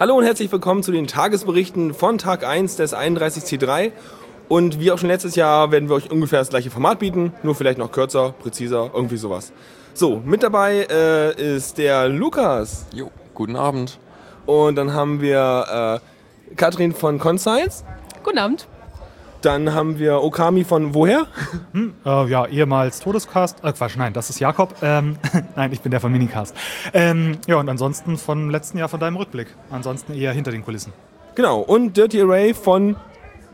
Hallo und herzlich willkommen zu den Tagesberichten von Tag 1 des 31C3. Und wie auch schon letztes Jahr werden wir euch ungefähr das gleiche Format bieten, nur vielleicht noch kürzer, präziser, irgendwie sowas. So, mit dabei äh, ist der Lukas. Jo, guten Abend. Und dann haben wir äh, Katrin von Conscience. Guten Abend. Dann haben wir Okami von woher? Hm, äh, ja, ehemals Todescast. Äh, Quatsch, nein, das ist Jakob. Ähm, nein, ich bin der von Minicast. Ähm, ja, und ansonsten von letzten Jahr von deinem Rückblick. Ansonsten eher hinter den Kulissen. Genau, und Dirty Array von.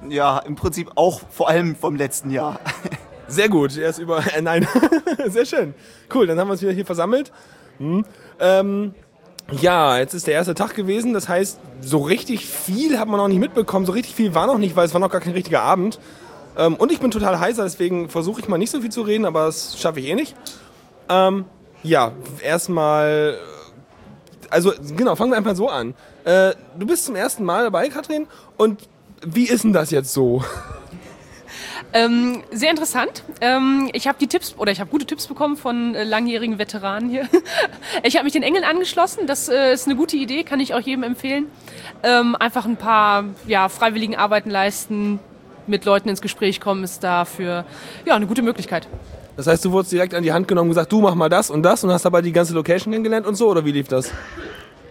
Ja, im Prinzip auch vor allem vom letzten Jahr. Sehr gut, er ist über. Äh, nein, sehr schön. Cool, dann haben wir uns wieder hier versammelt. Hm. Ähm, ja, jetzt ist der erste Tag gewesen. Das heißt, so richtig viel hat man noch nicht mitbekommen. So richtig viel war noch nicht, weil es war noch gar kein richtiger Abend. Ähm, und ich bin total heißer, deswegen versuche ich mal nicht so viel zu reden, aber das schaffe ich eh nicht. Ähm, ja, erstmal. Also, genau, fangen wir einfach so an. Äh, du bist zum ersten Mal dabei, Katrin. Und wie ist denn das jetzt so? Ähm, sehr interessant. Ähm, ich habe die Tipps oder ich habe gute Tipps bekommen von äh, langjährigen Veteranen hier. ich habe mich den Engeln angeschlossen. Das äh, ist eine gute Idee, kann ich auch jedem empfehlen. Ähm, einfach ein paar ja, freiwilligen Arbeiten leisten, mit Leuten ins Gespräch kommen, ist dafür ja eine gute Möglichkeit. Das heißt, du wurdest direkt an die Hand genommen und gesagt, du mach mal das und das und hast dabei die ganze Location kennengelernt und so, oder wie lief das?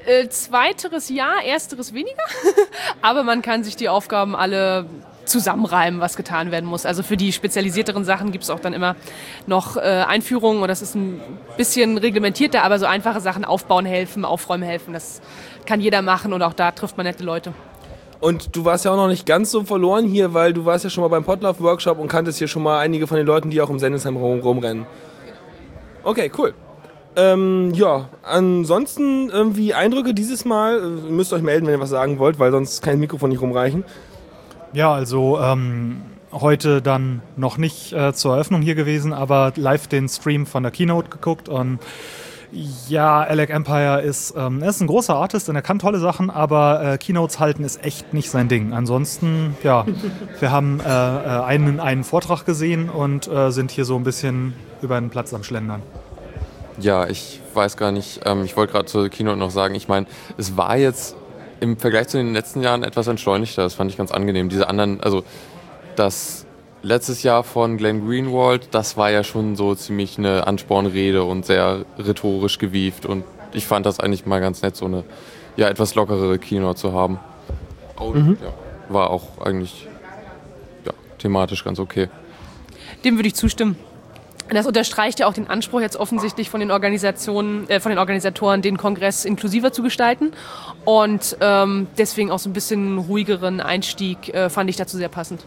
Äh, zweiteres ja, ersteres weniger. Aber man kann sich die Aufgaben alle zusammenreimen, was getan werden muss. Also für die spezialisierteren Sachen gibt es auch dann immer noch äh, Einführungen und das ist ein bisschen reglementierter, aber so einfache Sachen aufbauen helfen, aufräumen helfen, das kann jeder machen und auch da trifft man nette Leute. Und du warst ja auch noch nicht ganz so verloren hier, weil du warst ja schon mal beim Potlauf-Workshop und kanntest hier schon mal einige von den Leuten, die auch im Sendesheim rum, rumrennen. Okay, cool. Ähm, ja, ansonsten irgendwie Eindrücke dieses Mal. Ihr müsst euch melden, wenn ihr was sagen wollt, weil sonst das Mikrofon nicht rumreichen. Ja, also ähm, heute dann noch nicht äh, zur Eröffnung hier gewesen, aber live den Stream von der Keynote geguckt und ja, Alec Empire ist, ähm, er ist ein großer Artist und er kann tolle Sachen, aber äh, Keynotes halten ist echt nicht sein Ding. Ansonsten, ja, wir haben äh, äh, einen, einen Vortrag gesehen und äh, sind hier so ein bisschen über den Platz am Schlendern. Ja, ich weiß gar nicht, ähm, ich wollte gerade zur Keynote noch sagen, ich meine, es war jetzt im Vergleich zu den letzten Jahren etwas entschleunigter, das fand ich ganz angenehm. Diese anderen, also das letztes Jahr von Glenn Greenwald, das war ja schon so ziemlich eine Anspornrede und sehr rhetorisch gewieft. Und ich fand das eigentlich mal ganz nett, so eine ja, etwas lockerere Kino zu haben. Und, mhm. ja, war auch eigentlich ja, thematisch ganz okay. Dem würde ich zustimmen. Das unterstreicht ja auch den Anspruch jetzt offensichtlich von den Organisationen, äh, von den Organisatoren, den Kongress inklusiver zu gestalten. Und ähm, deswegen auch so ein bisschen ruhigeren Einstieg äh, fand ich dazu sehr passend.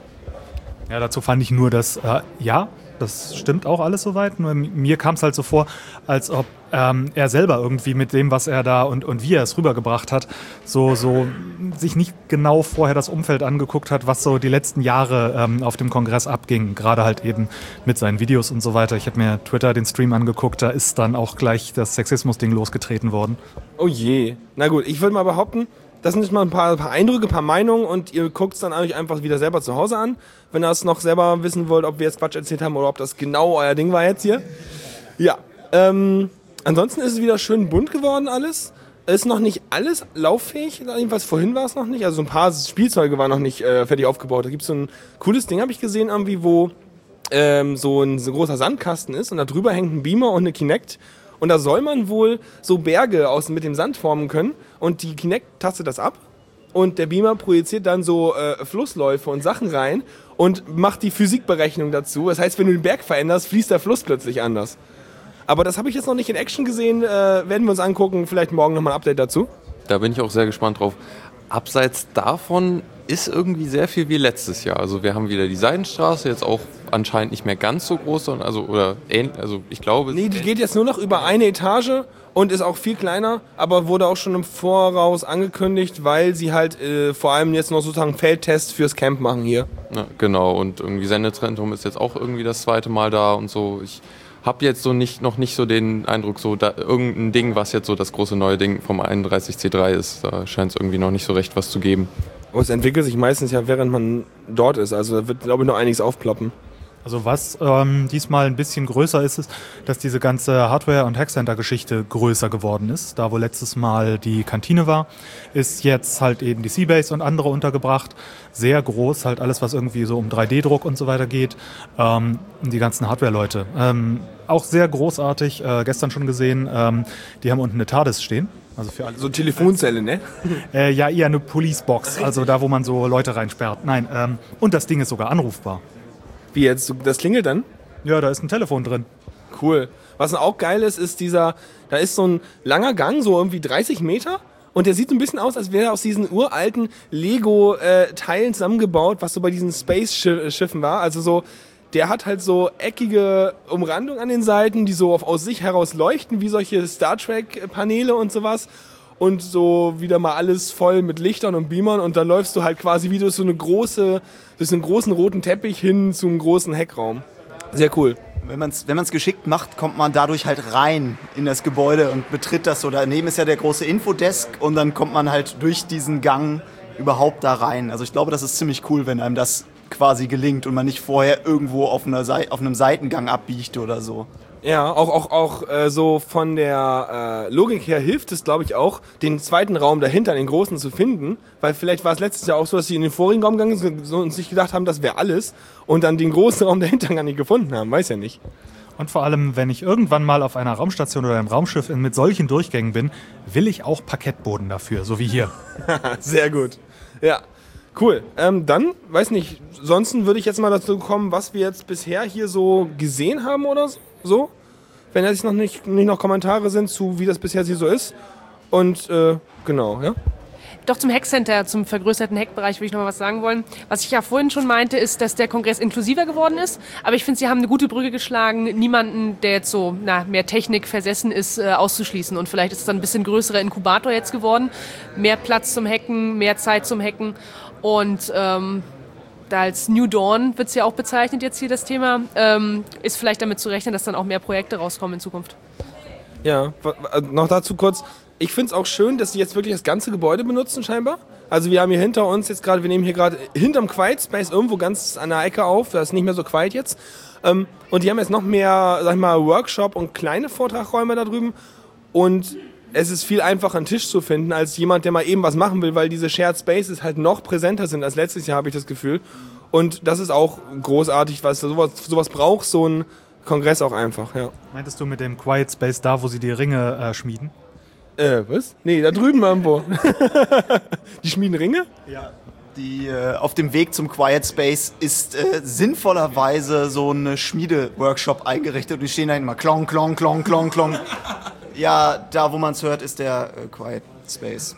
Ja, dazu fand ich nur, dass, äh, ja, das stimmt auch alles soweit. Nur mir kam es halt so vor, als ob ähm, er selber irgendwie mit dem, was er da und, und wie er es rübergebracht hat, so, so sich nicht genau vorher das Umfeld angeguckt hat, was so die letzten Jahre ähm, auf dem Kongress abging. Gerade halt eben mit seinen Videos und so weiter. Ich habe mir Twitter den Stream angeguckt, da ist dann auch gleich das Sexismus-Ding losgetreten worden. Oh je. Na gut, ich würde mal behaupten, das sind jetzt mal ein paar, ein paar Eindrücke, ein paar Meinungen und ihr guckt es dann eigentlich einfach wieder selber zu Hause an, wenn ihr es noch selber wissen wollt, ob wir jetzt Quatsch erzählt haben oder ob das genau euer Ding war jetzt hier. Ja. Ähm, ansonsten ist es wieder schön bunt geworden alles. Es ist noch nicht alles lauffähig, jedenfalls vorhin war es noch nicht. Also so ein paar Spielzeuge waren noch nicht äh, fertig aufgebaut. Da gibt es so ein cooles Ding, habe ich gesehen, irgendwie, wo ähm, so ein so großer Sandkasten ist und da drüber hängt ein Beamer und eine Kinect und da soll man wohl so Berge aus, mit dem Sand formen können. Und die Kinect tastet das ab. Und der Beamer projiziert dann so äh, Flussläufe und Sachen rein und macht die Physikberechnung dazu. Das heißt, wenn du den Berg veränderst, fließt der Fluss plötzlich anders. Aber das habe ich jetzt noch nicht in Action gesehen. Äh, werden wir uns angucken. Vielleicht morgen nochmal ein Update dazu. Da bin ich auch sehr gespannt drauf. Abseits davon ist irgendwie sehr viel wie letztes Jahr. Also wir haben wieder die Seidenstraße, jetzt auch anscheinend nicht mehr ganz so groß, also oder also ich glaube. Nee, die geht jetzt nur noch über eine Etage und ist auch viel kleiner, aber wurde auch schon im Voraus angekündigt, weil sie halt äh, vor allem jetzt noch sozusagen Feldtest fürs Camp machen hier. Ja, genau, und irgendwie Sendezentrum ist jetzt auch irgendwie das zweite Mal da und so. Ich habe jetzt so nicht, noch nicht so den Eindruck, so da, irgendein Ding, was jetzt so das große neue Ding vom 31C3 ist, da scheint es irgendwie noch nicht so recht was zu geben. Und es entwickelt sich meistens ja, während man dort ist. Also da wird, glaube ich, noch einiges aufploppen. Also was ähm, diesmal ein bisschen größer ist, ist, dass diese ganze Hardware- und Hackcenter-Geschichte größer geworden ist. Da wo letztes Mal die Kantine war, ist jetzt halt eben die Seabase und andere untergebracht. Sehr groß, halt alles, was irgendwie so um 3D-Druck und so weiter geht. Ähm, die ganzen Hardware-Leute. Ähm, auch sehr großartig, äh, gestern schon gesehen, ähm, die haben unten eine TARDIS stehen. Also für alle. So Telefonzelle, ne? Äh, ja, eher eine Policebox, also da, wo man so Leute reinsperrt. Nein, ähm, und das Ding ist sogar anrufbar. Wie jetzt? Das klingelt dann? Ja, da ist ein Telefon drin. Cool. Was auch geil ist, ist dieser, da ist so ein langer Gang, so irgendwie 30 Meter. Und der sieht so ein bisschen aus, als wäre er aus diesen uralten Lego-Teilen zusammengebaut, was so bei diesen Space-Schiffen war. Also so, der hat halt so eckige Umrandung an den Seiten, die so auf, aus sich heraus leuchten, wie solche Star Trek-Paneele und sowas. Und so wieder mal alles voll mit Lichtern und Beamern. Und dann läufst du halt quasi wie durch so eine große, durch einen großen roten Teppich hin zum großen Heckraum. Sehr cool. Wenn man es wenn geschickt macht, kommt man dadurch halt rein in das Gebäude und betritt das so. Daneben ist ja der große Infodesk und dann kommt man halt durch diesen Gang überhaupt da rein. Also ich glaube, das ist ziemlich cool, wenn einem das quasi gelingt und man nicht vorher irgendwo auf, einer Sei auf einem Seitengang abbiegt oder so. Ja, auch, auch, auch äh, so von der äh, Logik her hilft es, glaube ich, auch, den zweiten Raum dahinter, den großen, zu finden. Weil vielleicht war es letztes Jahr auch so, dass sie in den vorigen Raum gegangen sind und sich gedacht haben, das wäre alles. Und dann den großen Raum dahinter gar nicht gefunden haben. Weiß ja nicht. Und vor allem, wenn ich irgendwann mal auf einer Raumstation oder einem Raumschiff mit solchen Durchgängen bin, will ich auch Parkettboden dafür, so wie hier. Sehr gut. Ja, cool. Ähm, dann, weiß nicht, sonst würde ich jetzt mal dazu kommen, was wir jetzt bisher hier so gesehen haben oder so. Wenn jetzt noch nicht, nicht noch Kommentare sind zu, wie das bisher hier so ist. Und äh, genau, ja. Doch zum Hackcenter, zum vergrößerten Hackbereich würde ich noch mal was sagen wollen. Was ich ja vorhin schon meinte, ist, dass der Kongress inklusiver geworden ist. Aber ich finde, sie haben eine gute Brücke geschlagen, niemanden, der jetzt so na, mehr Technik versessen ist, äh, auszuschließen. Und vielleicht ist es dann ein bisschen größerer Inkubator jetzt geworden. Mehr Platz zum Hacken, mehr Zeit zum Hacken. Und ähm, als New Dawn wird es ja auch bezeichnet jetzt hier das Thema, ähm, ist vielleicht damit zu rechnen, dass dann auch mehr Projekte rauskommen in Zukunft. Ja, wa- noch dazu kurz. Ich finde es auch schön, dass sie jetzt wirklich das ganze Gebäude benutzen, scheinbar. Also wir haben hier hinter uns jetzt gerade, wir nehmen hier gerade hinterm Quiet Space irgendwo ganz an der Ecke auf, da ist nicht mehr so quiet jetzt. Ähm, und die haben jetzt noch mehr, sag ich mal, Workshop und kleine Vortragräume da drüben. Und es ist viel einfacher, einen Tisch zu finden, als jemand, der mal eben was machen will, weil diese Shared Spaces halt noch präsenter sind als letztes Jahr, habe ich das Gefühl. Und das ist auch großartig, was sowas, sowas braucht so ein Kongress auch einfach, ja. Meintest du mit dem Quiet Space da, wo sie die Ringe äh, schmieden? Äh, was? Nee, da drüben irgendwo. die schmieden Ringe? Die, äh, auf dem Weg zum Quiet Space ist äh, sinnvollerweise so ein Schmiede-Workshop eingerichtet und die stehen da immer klong, klong, klong, klong, klong. Ja, da wo man es hört, ist der äh, Quiet Space.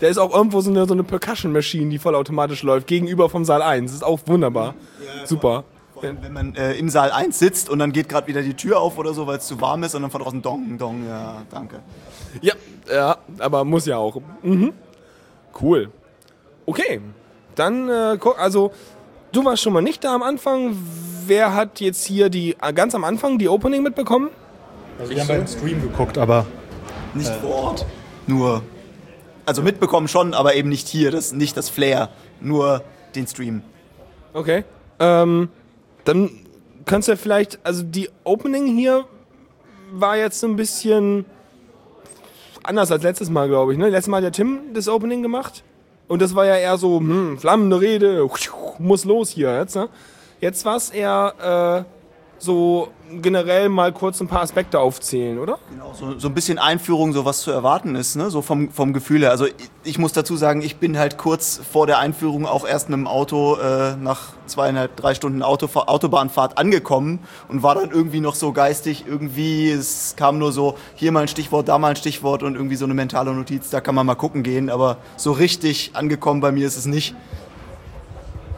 Da ist auch irgendwo so eine, so eine Percussion-Maschine, die vollautomatisch läuft, gegenüber vom Saal 1. Das ist auch wunderbar. Super. Vor allem, wenn man äh, im Saal 1 sitzt und dann geht gerade wieder die Tür auf oder so, weil es zu warm ist und dann von draußen dong, dong, ja, danke. Ja, ja, aber muss ja auch. Mhm. Cool. Okay, dann, äh, guck, also, du warst schon mal nicht da am Anfang. Wer hat jetzt hier die, ganz am Anfang die Opening mitbekommen? Also wir haben beim Stream geguckt, aber Nicht vor Ort. Nur, also mitbekommen schon, aber eben nicht hier, das, nicht das Flair, nur den Stream. Okay. Ähm, dann kannst du ja vielleicht, also die Opening hier war jetzt so ein bisschen anders als letztes Mal, glaube ich. Ne? Letztes Mal hat der Tim das Opening gemacht. Und das war ja eher so, hm, flammende Rede, muss los hier jetzt. Ne? Jetzt war es eher äh, so generell mal kurz ein paar Aspekte aufzählen, oder? Genau, so, so ein bisschen Einführung, so was zu erwarten ist, ne? so vom, vom Gefühl her. Also ich, ich muss dazu sagen, ich bin halt kurz vor der Einführung auch erst mit dem Auto äh, nach zweieinhalb, drei Stunden Autofahr Autobahnfahrt angekommen und war dann irgendwie noch so geistig, irgendwie, es kam nur so, hier mal ein Stichwort, da mal ein Stichwort und irgendwie so eine mentale Notiz, da kann man mal gucken gehen, aber so richtig angekommen bei mir ist es nicht.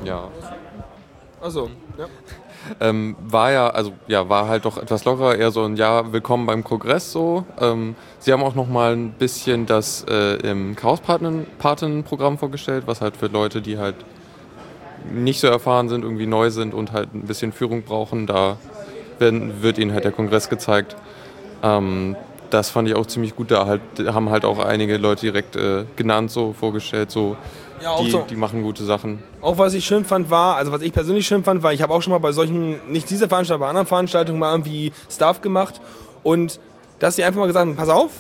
Ja. Achso, ja. Ähm, war ja, also ja, war halt doch etwas lockerer, eher so ein Ja, willkommen beim Kongress so. Ähm, sie haben auch noch mal ein bisschen das äh, im Chaos-Paten-Programm vorgestellt, was halt für Leute, die halt nicht so erfahren sind, irgendwie neu sind und halt ein bisschen Führung brauchen, da werden, wird ihnen halt der Kongress gezeigt. Ähm, das fand ich auch ziemlich gut. Da halt, haben halt auch einige Leute direkt äh, genannt, so vorgestellt, so Ja, die, so. die machen gute Sachen. Auch was ich schön fand war, also was ich persönlich schön fand, war, ich habe auch schon mal bei solchen, nicht dieser Veranstaltung, bei anderen Veranstaltungen mal irgendwie Stuff gemacht und dass sie einfach mal gesagt haben, pass auf,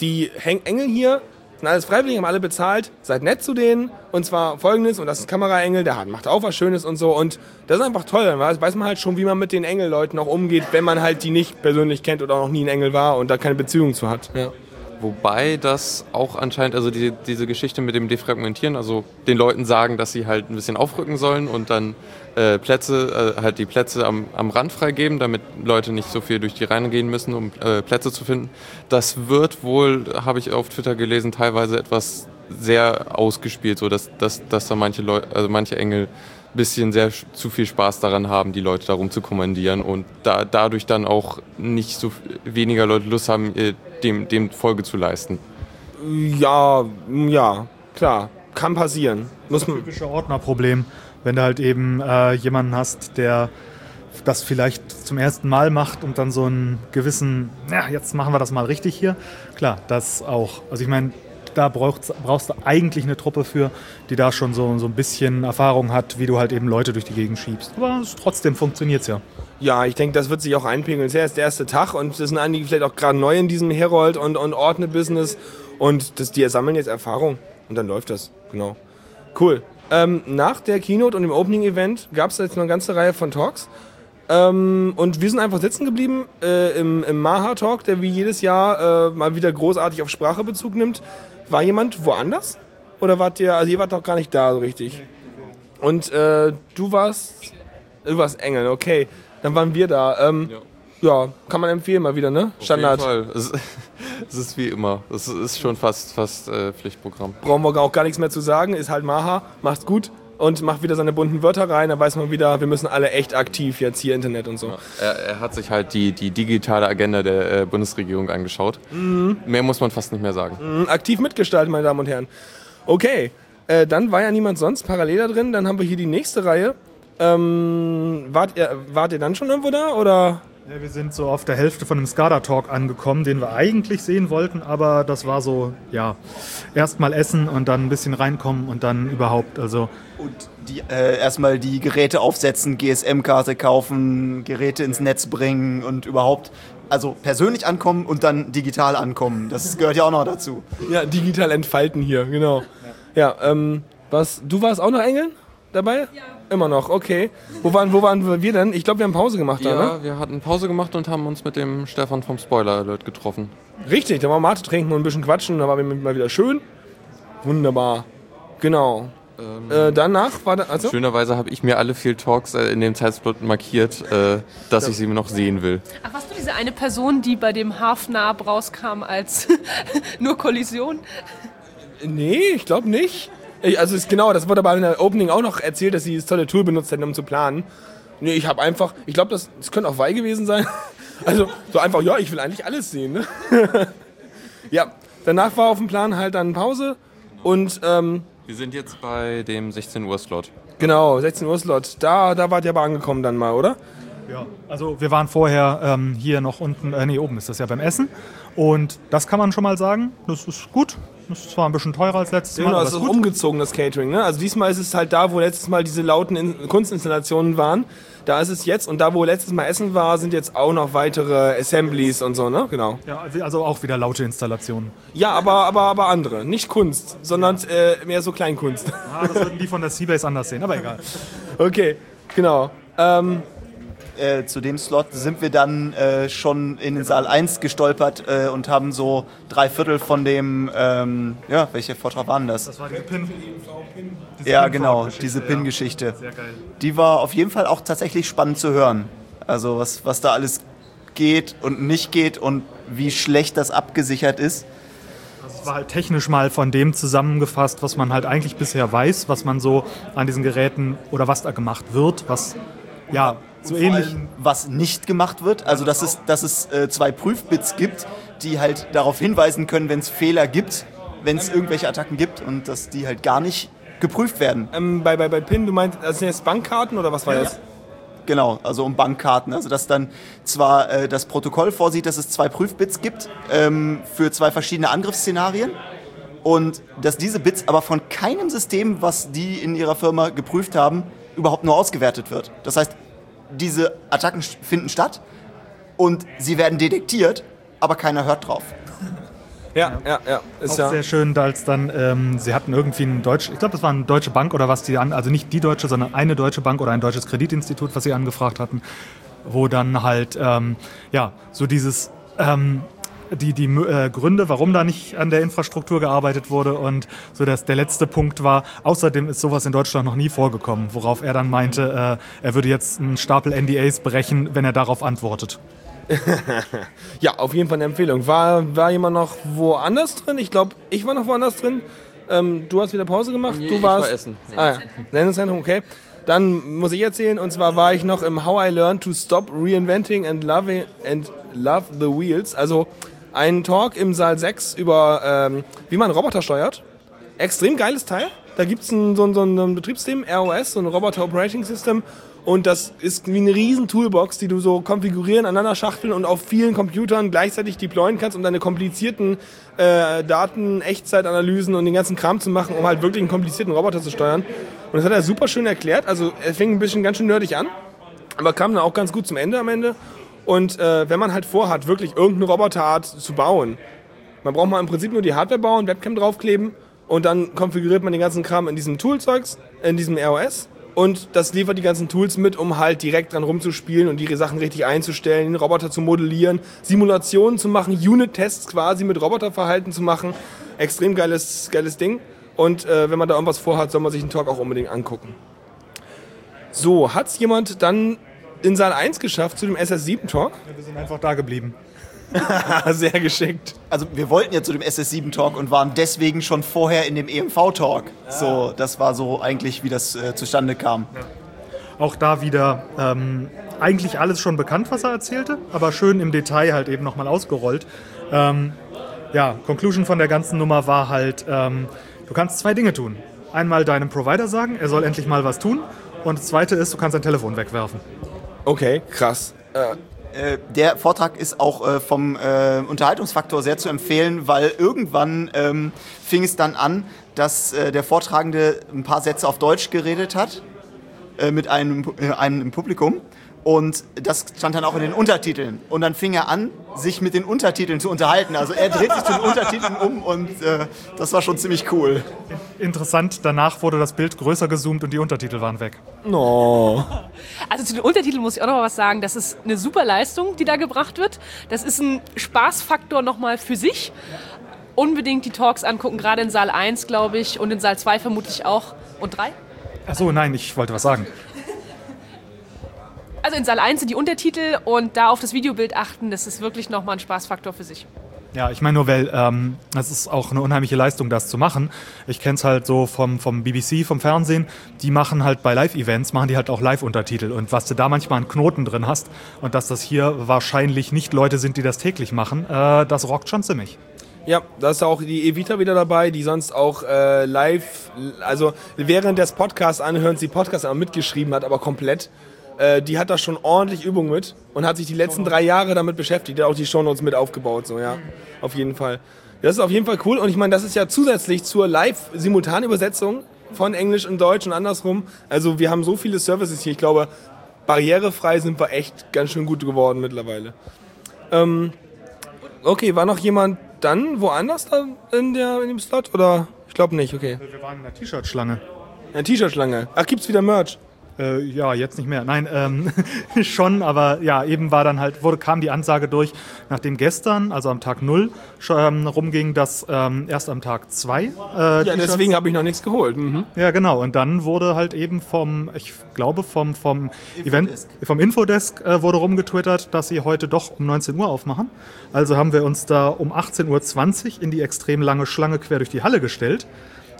die Engel hier sind alles freiwillig, haben alle bezahlt, seid nett zu denen und zwar folgendes und das ist Kameraengel, der macht auch was Schönes und so und das ist einfach toll, dann weiß man halt schon, wie man mit den Engelleuten auch umgeht, wenn man halt die nicht persönlich kennt oder auch noch nie ein Engel war und da keine Beziehung zu hat. Ja. Wobei das auch anscheinend, also die, diese Geschichte mit dem Defragmentieren, also den Leuten sagen, dass sie halt ein bisschen aufrücken sollen und dann äh, Plätze, äh, halt die Plätze am, am Rand freigeben, damit Leute nicht so viel durch die Reihen gehen müssen, um äh, Plätze zu finden. Das wird wohl, habe ich auf Twitter gelesen, teilweise etwas sehr ausgespielt, so dass, dass, dass da manche Leute, also manche Engel ein bisschen sehr zu viel Spaß daran haben, die Leute darum zu kommandieren und da, dadurch dann auch nicht so weniger Leute Lust haben, dem, dem Folge zu leisten. Ja, ja, klar, kann passieren. Muss man, typische Ordnerproblem, wenn du halt eben äh, jemanden hast, der das vielleicht zum ersten Mal macht und dann so einen gewissen, ja, jetzt machen wir das mal richtig hier. Klar, das auch. Also ich meine, da brauchst, brauchst du eigentlich eine Truppe für, die da schon so, so ein bisschen Erfahrung hat, wie du halt eben Leute durch die Gegend schiebst. Aber es, trotzdem funktioniert es ja. Ja, ich denke, das wird sich auch einpegeln. Es ist ja erst der erste Tag und es sind einige vielleicht auch gerade neu in diesem Herold- und, und Ordne-Business und das, die sammeln jetzt Erfahrung und dann läuft das. Genau. Cool. Ähm, nach der Keynote und dem Opening-Event gab es jetzt noch eine ganze Reihe von Talks. Ähm, und wir sind einfach sitzen geblieben äh, im, im Maha-Talk, der wie jedes Jahr äh, mal wieder großartig auf Sprache Bezug nimmt. War jemand woanders? Oder wart ihr, also ihr wart doch gar nicht da so richtig. Und äh, du warst, du warst Engel, okay. Dann waren wir da. Ähm, ja. kann man empfehlen mal wieder, ne? Standard. Auf jeden Fall. Es, es ist wie immer. Es ist schon fast, fast äh, Pflichtprogramm. Brauchen wir auch gar nichts mehr zu sagen. Ist halt Maha, macht's gut und macht wieder seine bunten Wörter rein. Da weiß man wieder, wir müssen alle echt aktiv jetzt hier Internet und so. Er, er hat sich halt die, die digitale Agenda der äh, Bundesregierung angeschaut. Mehr muss man fast nicht mehr sagen. Mhm, Aktiv mitgestalten, meine Damen und Herren. Okay, äh, dann war ja niemand sonst parallel da drin. Dann haben wir hier die nächste Reihe. Ähm, wart, ihr, wart ihr dann schon irgendwo da oder? Ja, wir sind so auf der Hälfte von dem SCADA-Talk angekommen, den wir eigentlich sehen wollten, aber das war so, ja, erstmal essen und dann ein bisschen reinkommen und dann überhaupt, also Und die, äh, erstmal die Geräte aufsetzen, GSM-Karte kaufen, Geräte ins Netz bringen und überhaupt, also persönlich ankommen und dann digital ankommen. Das gehört ja auch noch dazu. Ja, digital entfalten hier, genau. Ja, ähm, was, du warst auch noch Engeln dabei? Ja. Immer noch, okay. Wo waren, wo waren wir denn? Ich glaube, wir haben Pause gemacht ne? Ja, wir hatten Pause gemacht und haben uns mit dem Stefan vom Spoiler Alert getroffen. Richtig, da waren wir Mate trinken und ein bisschen quatschen, da war wir mal wieder schön. Wunderbar. Genau. Äh, danach war da, also? Schönerweise habe ich mir alle vier Talks äh, in dem Zeitslot markiert, äh, dass ich sie noch sehen will. Ach, warst du diese eine Person, die bei dem Half-Nab rauskam als nur Kollision? Nee, ich glaube nicht. Also ist genau, das wurde aber in der Opening auch noch erzählt, dass sie das tolle Tool benutzt hätten, um zu planen. Nee, ich habe einfach, ich glaube, das, das könnte auch Wei gewesen sein. Also so einfach, ja, ich will eigentlich alles sehen. Ne? ja, danach war auf dem Plan halt dann Pause und ähm, Wir sind jetzt bei dem 16 Uhr Slot. genau, 16 Uhr Slot. Da, da wart ihr aber angekommen dann mal, oder? Ja, also wir waren vorher ähm, hier noch unten, äh, nee, oben ist das ja beim Essen. Und das kann man schon mal sagen, das ist gut. Das ist zwar ein bisschen teurer als letztes Mal, Genau, aber es ist gut. umgezogen, das Catering. Ne? Also diesmal ist es halt da, wo letztes Mal diese lauten In Kunstinstallationen waren. Da ist es jetzt. Und da, wo letztes Mal Essen war, sind jetzt auch noch weitere Assemblies und so, ne? Genau. Ja, also auch wieder laute Installationen. Ja, aber, aber, aber andere. Nicht Kunst, sondern äh, mehr so Kleinkunst. Ah, das würden die von der Seabase anders sehen, aber egal. Okay, genau. Ähm, Äh, zu dem Slot sind wir dann äh, schon in den Saal 1 gestolpert äh, und haben so drei Viertel von dem, ähm, ja, welche Vortrag waren das? Das war diese Pin. Ja, genau, diese Pin-Geschichte. Sehr geil. Die war auf jeden Fall auch tatsächlich spannend zu hören. Also was, was da alles geht und nicht geht und wie schlecht das abgesichert ist. Das war halt technisch mal von dem zusammengefasst, was man halt eigentlich bisher weiß, was man so an diesen Geräten oder was da gemacht wird, was ja so ähnlich. allem, was nicht gemacht wird. Also dass es, dass es äh, zwei Prüfbits gibt, die halt darauf hinweisen können, wenn es Fehler gibt, wenn es irgendwelche Attacken gibt und dass die halt gar nicht geprüft werden. ähm, bei, bei, bei PIN, du meinst, das sind jetzt Bankkarten oder was war das? Genau, also um Bankkarten. Also dass dann zwar äh, das Protokoll vorsieht, dass es zwei Prüfbits gibt ähm, für zwei verschiedene Angriffsszenarien. und dass diese Bits aber von keinem System, was die in ihrer Firma geprüft haben, überhaupt nur ausgewertet wird. Das heißt, diese Attacken finden statt und sie werden detektiert, aber keiner hört drauf. Ja, ja, ja. Ist Auch ja. sehr schön, als dann, ähm, sie hatten irgendwie ein deutsch, ich glaube, das war eine deutsche Bank oder was die an, also nicht die deutsche, sondern eine deutsche Bank oder ein deutsches Kreditinstitut, was sie angefragt hatten, wo dann halt, ähm, ja, so dieses, ähm, die, die äh, Gründe, warum da nicht an der Infrastruktur gearbeitet wurde und so dass der letzte Punkt war, außerdem ist sowas in Deutschland noch nie vorgekommen, worauf er dann meinte, äh, er würde jetzt einen Stapel NDAs brechen, wenn er darauf antwortet. Ja, auf jeden Fall eine Empfehlung. War, war jemand noch woanders drin? Ich glaube, ich war noch woanders drin. Ähm, du hast wieder Pause gemacht. Nee, du ich warst. war essen. Ah, ja. Sendungszentrum, okay. Dann muss ich erzählen, und zwar war ich noch im How I Learned to Stop Reinventing and Love, and love the Wheels. Also ein Talk im Saal 6 über, ähm, wie man Roboter steuert. Extrem geiles Teil. Da gibt es ein, so, ein, so ein Betriebssystem, ROS, so ein Roboter Operating System. Und das ist wie eine riesen Toolbox, die du so konfigurieren, aneinander schachteln und auf vielen Computern gleichzeitig deployen kannst, um deine komplizierten äh, Daten, Echtzeitanalysen und den ganzen Kram zu machen, um halt wirklich einen komplizierten Roboter zu steuern. Und das hat er super schön erklärt. Also er fing ein bisschen ganz schön nerdig an, aber kam dann auch ganz gut zum Ende am Ende. Und äh, wenn man halt vorhat, wirklich irgendeine Roboterart zu bauen, man braucht mal im Prinzip nur die Hardware bauen, Webcam draufkleben und dann konfiguriert man den ganzen Kram in diesem Toolzeugs, in diesem ROS. Und das liefert die ganzen Tools mit, um halt direkt dran rumzuspielen und die Sachen richtig einzustellen, den Roboter zu modellieren, Simulationen zu machen, Unit-Tests quasi mit Roboterverhalten zu machen. Extrem geiles, geiles Ding. Und äh, wenn man da irgendwas vorhat, soll man sich den Talk auch unbedingt angucken. So, hat's jemand dann in Saal 1 geschafft zu dem SS7-Talk? Wir sind einfach da geblieben. Sehr geschickt. Also wir wollten ja zu dem SS7-Talk und waren deswegen schon vorher in dem EMV-Talk. So, das war so eigentlich, wie das äh, zustande kam. Auch da wieder ähm, eigentlich alles schon bekannt, was er erzählte, aber schön im Detail halt eben nochmal ausgerollt. Ähm, ja, Conclusion von der ganzen Nummer war halt, ähm, du kannst zwei Dinge tun. Einmal deinem Provider sagen, er soll endlich mal was tun. Und das zweite ist, du kannst dein Telefon wegwerfen. Okay, krass. Äh, Äh, der Vortrag ist auch äh, vom äh, Unterhaltungsfaktor sehr zu empfehlen, weil irgendwann ähm, fing es dann an, dass der Vortragende ein paar Sätze auf Deutsch geredet hat mit einem, einem Publikum. Und das stand dann auch in den Untertiteln. Und dann fing er an, sich mit den Untertiteln zu unterhalten. Also er dreht sich zu den Untertiteln um und äh, das war schon ziemlich cool. Interessant, danach wurde das Bild größer gezoomt und die Untertitel waren weg. no. Also zu den Untertiteln muss ich auch noch mal was sagen. Das ist eine super Leistung, die da gebracht wird. Das ist ein Spaßfaktor nochmal für sich. Unbedingt die Talks angucken, gerade in Saal 1, glaube ich, und in Saal 2 vermutlich auch. Und 3? Achso, nein, ich wollte was sagen. Also in Saal 1 sind die Untertitel und da auf das Videobild achten, das ist wirklich nochmal ein Spaßfaktor für sich. Ja, ich meine nur, weil ähm, das ist auch eine unheimliche Leistung, das zu machen. Ich kenne es halt so vom, vom BBC, vom Fernsehen. Die machen halt bei Live-Events, machen die halt auch Live-Untertitel. Und was du da manchmal an Knoten drin hast und dass das hier wahrscheinlich nicht Leute sind, die das täglich machen, äh, das rockt schon ziemlich. Ja, da ist auch die Evita wieder dabei, die sonst auch äh, live, also während des Podcasts anhören, sie Podcast auch mitgeschrieben hat, aber komplett. Äh, die hat da schon ordentlich Übung mit und hat sich die letzten drei Jahre damit beschäftigt, die hat auch die Shownotes mit aufgebaut, so ja, auf jeden Fall. Das ist auf jeden Fall cool und ich meine, das ist ja zusätzlich zur Live-Simultanübersetzung von Englisch in Deutsch und andersrum. Also wir haben so viele Services hier, ich glaube, barrierefrei sind wir echt ganz schön gut geworden mittlerweile. Ähm, okay, war noch jemand dann woanders da in, der, in dem Slot oder? Ich glaube nicht, okay. Wir waren in der T-Shirt-Schlange. Eine T-Shirt-Schlange. Ach, gibt's wieder Merch? Äh, ja, jetzt nicht mehr. Nein, ähm, schon, aber ja, eben war dann halt, wurde, kam die Ansage durch, nachdem gestern, also am Tag 0, schon, ähm, rumging, dass ähm, erst am Tag 2. Äh, Ja, deswegen habe ich noch nichts geholt. Mhm. Ja, genau. Und dann wurde halt eben vom, ich glaube, vom, vom Event, vom Infodesk äh, wurde rumgetwittert, dass sie heute doch um 19 Uhr aufmachen. Also haben wir uns da um 18.20 Uhr in die extrem lange Schlange quer durch die Halle gestellt,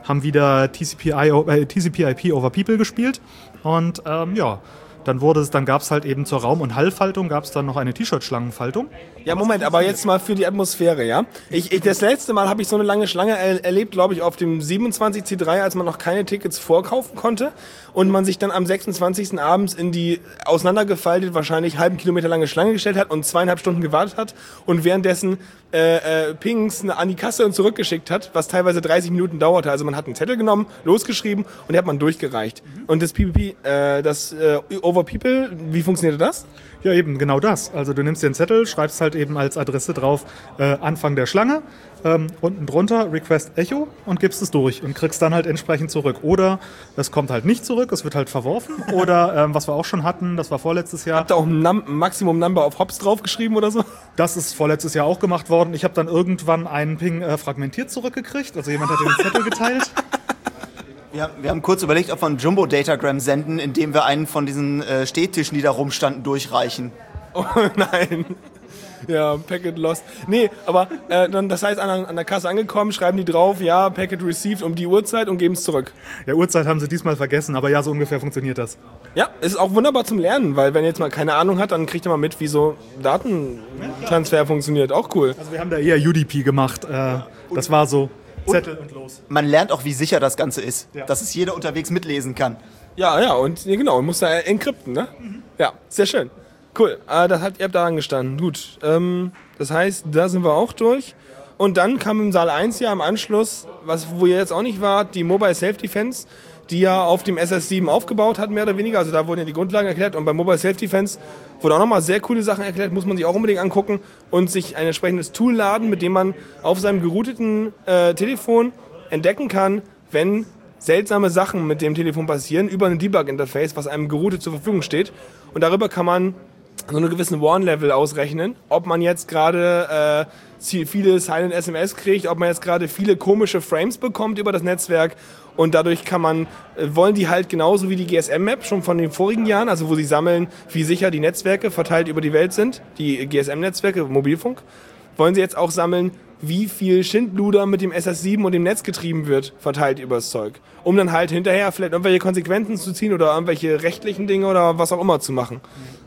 haben wieder TCP, äh, TCP over People gespielt. Und ähm, ja, Dann wurde es, dann gab es halt eben zur Raum- und Hallfaltung gab es dann noch eine T-Shirt-Schlangenfaltung. Ja, Moment, aber jetzt mal für die Atmosphäre, ja? Ich, ich, das letzte Mal habe ich so eine lange Schlange er, erlebt, glaube ich, auf dem 27C3, als man noch keine Tickets vorkaufen konnte und man sich dann am 26. abends in die auseinandergefaltet, wahrscheinlich halben Kilometer lange Schlange gestellt hat und zweieinhalb Stunden gewartet hat und währenddessen äh, äh, Pings an die Kasse und zurückgeschickt hat, was teilweise 30 Minuten dauerte. Also man hat einen Zettel genommen, losgeschrieben und den hat man durchgereicht. Und das PPP, äh, das äh, Over People, wie funktionierte das? Ja, eben, genau das. Also du nimmst dir einen Zettel, schreibst halt eben als Adresse drauf äh, Anfang der Schlange, ähm, unten drunter Request Echo und gibst es durch und kriegst dann halt entsprechend zurück. Oder es kommt halt nicht zurück, es wird halt verworfen. Oder ähm, was wir auch schon hatten, das war vorletztes Jahr. Habt ihr auch ein Num Maximum Number of Hops draufgeschrieben oder so? Das ist vorletztes Jahr auch gemacht worden. Ich habe dann irgendwann einen Ping äh, fragmentiert zurückgekriegt. Also jemand hat den Zettel geteilt. Wir, wir haben kurz überlegt, ob wir ein Jumbo-Datagram senden, indem wir einen von diesen äh, Stehtischen, die da rumstanden, durchreichen. Oh nein. Ja, Packet lost. Nee, aber äh, dann, das heißt, an, an der Kasse angekommen, schreiben die drauf, ja, Packet received um die Uhrzeit und geben es zurück. Ja, Uhrzeit haben sie diesmal vergessen, aber ja, so ungefähr funktioniert das. Ja, es ist auch wunderbar zum Lernen, weil wenn ihr jetzt mal keine Ahnung hat, dann kriegt ihr mal mit, wie so Datentransfer funktioniert. Auch cool. Also wir haben da eher UDP gemacht. Äh, das war so Zettel und los. Man lernt auch, wie sicher das Ganze ist, Ja. dass es jeder unterwegs mitlesen kann. Ja, ja, und genau, muss da encrypten, ne? Ja, sehr schön. Cool, äh, das hat, ihr habt da angestanden. Gut, ähm, das heißt, da sind wir auch durch. Und dann kam im Saal 1 ja am Anschluss, was, wo ihr jetzt auch nicht wart, die Mobile Self Defense, die ja auf dem SS7 aufgebaut hat, mehr oder weniger. Also da wurden ja die Grundlagen erklärt. Und bei Mobile Self Defense wurde auch nochmal sehr coole Sachen erklärt, muss man sich auch unbedingt angucken und sich ein entsprechendes Tool laden, mit dem man auf seinem gerouteten äh, Telefon entdecken kann, wenn seltsame Sachen mit dem Telefon passieren über ein Debug-Interface, was einem geroutet zur Verfügung steht. Und darüber kann man so einen gewissen Warn-Level ausrechnen, ob man jetzt gerade äh, viele Silent SMS kriegt, ob man jetzt gerade viele komische Frames bekommt über das Netzwerk. Und dadurch kann man, äh, wollen die halt genauso wie die GSM-Map schon von den vorigen Jahren, also wo sie sammeln, wie sicher die Netzwerke verteilt über die Welt sind, die GSM-Netzwerke, Mobilfunk, wollen sie jetzt auch sammeln, wie viel Schindluder mit dem SS7 und dem Netz getrieben wird, verteilt übers Zeug. Um dann halt hinterher vielleicht irgendwelche Konsequenzen zu ziehen oder irgendwelche rechtlichen Dinge oder was auch immer zu machen.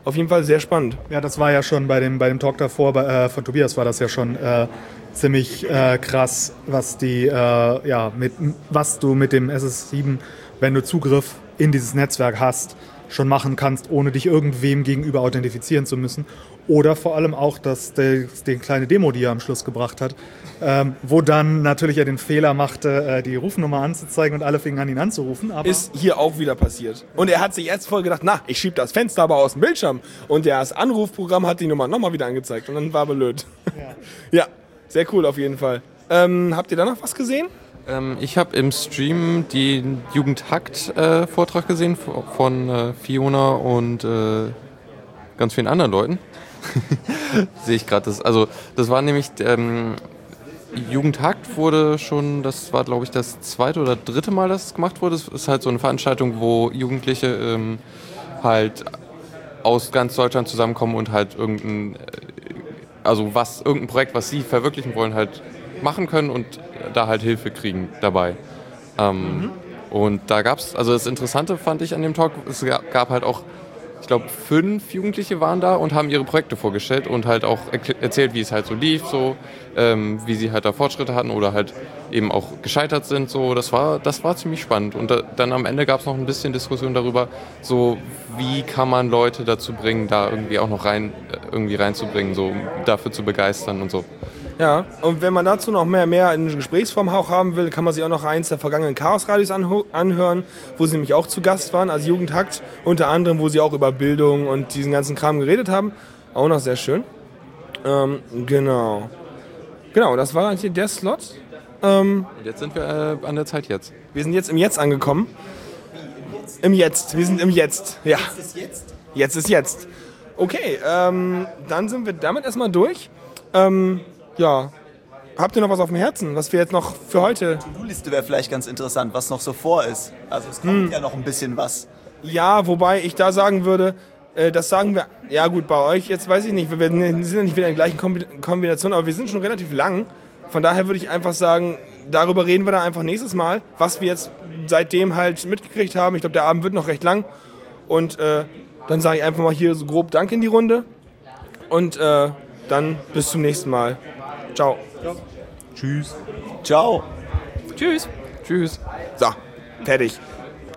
Auf jeden Fall sehr spannend. Ja, das war ja schon bei dem, bei dem Talk davor bei, äh, von Tobias war das ja schon äh, ziemlich äh, krass, was die, äh, ja, mit, was du mit dem SS7, wenn du Zugriff in dieses Netzwerk hast, schon machen kannst, ohne dich irgendwem gegenüber authentifizieren zu müssen. Oder vor allem auch das, der, die kleine Demo, die er am Schluss gebracht hat, ähm, wo dann natürlich er den Fehler machte, äh, die Rufnummer anzuzeigen und alle fingen an, ihn anzurufen. Aber Ist hier auch wieder passiert. Und er hat sich jetzt voll gedacht, na, ich schieb das Fenster aber aus dem Bildschirm. Und das Anrufprogramm hat die Nummer nochmal wieder angezeigt. Und dann war blöd. Ja. sehr cool auf jeden Fall. Ähm, habt ihr da noch was gesehen? Ähm, ich habe im Stream den Jugendhackt-Vortrag gesehen v- von äh, Fiona und äh, ganz vielen anderen Leuten. Sehe ich gerade. Das, also, das war nämlich. Ähm, Jugendhackt wurde schon, das war glaube ich das zweite oder dritte Mal, dass es gemacht wurde. Es ist halt so eine Veranstaltung, wo Jugendliche ähm, halt aus ganz Deutschland zusammenkommen und halt irgendein äh, also was, irgendein Projekt, was sie verwirklichen wollen, halt machen können und da halt Hilfe kriegen dabei. Ähm, Und da gab es, also das Interessante fand ich an dem Talk, es ga- gab halt auch, ich glaube, fünf Jugendliche waren da und haben ihre Projekte vorgestellt und halt auch erzählt, wie es halt so lief, so, ähm, wie sie halt da Fortschritte hatten oder halt eben auch gescheitert sind. So, das war, das war ziemlich spannend. Und da, dann am Ende gab es noch ein bisschen Diskussion darüber, so wie kann man Leute dazu bringen, da irgendwie auch noch rein, äh, irgendwie reinzubringen, so dafür zu begeistern und so. Ja, und wenn man dazu noch mehr, mehr in Gesprächsform auch haben will, kann man sich auch noch eins der vergangenen Chaos-Radios anhören, wo sie nämlich auch zu Gast waren, als Jugendhackt, unter anderem, wo sie auch über Bildung und diesen ganzen Kram geredet haben. Auch noch sehr schön. Ähm, genau. Genau, das war eigentlich der Slot. Ähm, Und jetzt sind wir äh, an der Zeit jetzt. wir sind jetzt im Jetzt angekommen. Im Jetzt, wir sind im Jetzt. Ja. Jetzt ist jetzt. Jetzt ist jetzt. Okay, ähm, dann sind wir damit erstmal durch. Ähm, ja, habt ihr noch was auf dem Herzen, was wir jetzt noch für heute... To-Do-Liste wäre vielleicht ganz interessant, was noch so vor ist. Also es kommt ja noch ein bisschen was. Ja, wobei ich da sagen würde, äh, das sagen wir... Ja gut, bei euch jetzt weiß ich nicht, wir sind ja nicht wieder in der gleichen Kombi- Kombination, aber wir sind schon relativ lang. Von daher würde ich einfach sagen, darüber reden wir dann einfach nächstes Mal, was wir jetzt seitdem halt mitgekriegt haben. Ich glaube, der Abend wird noch recht lang. Und äh, dann sage ich einfach mal hier so grob Dank in die Runde. Und äh, dann bis zum nächsten Mal. Ciao. Tschüss. Ciao. Tschüss. Tschüss. So, fertig.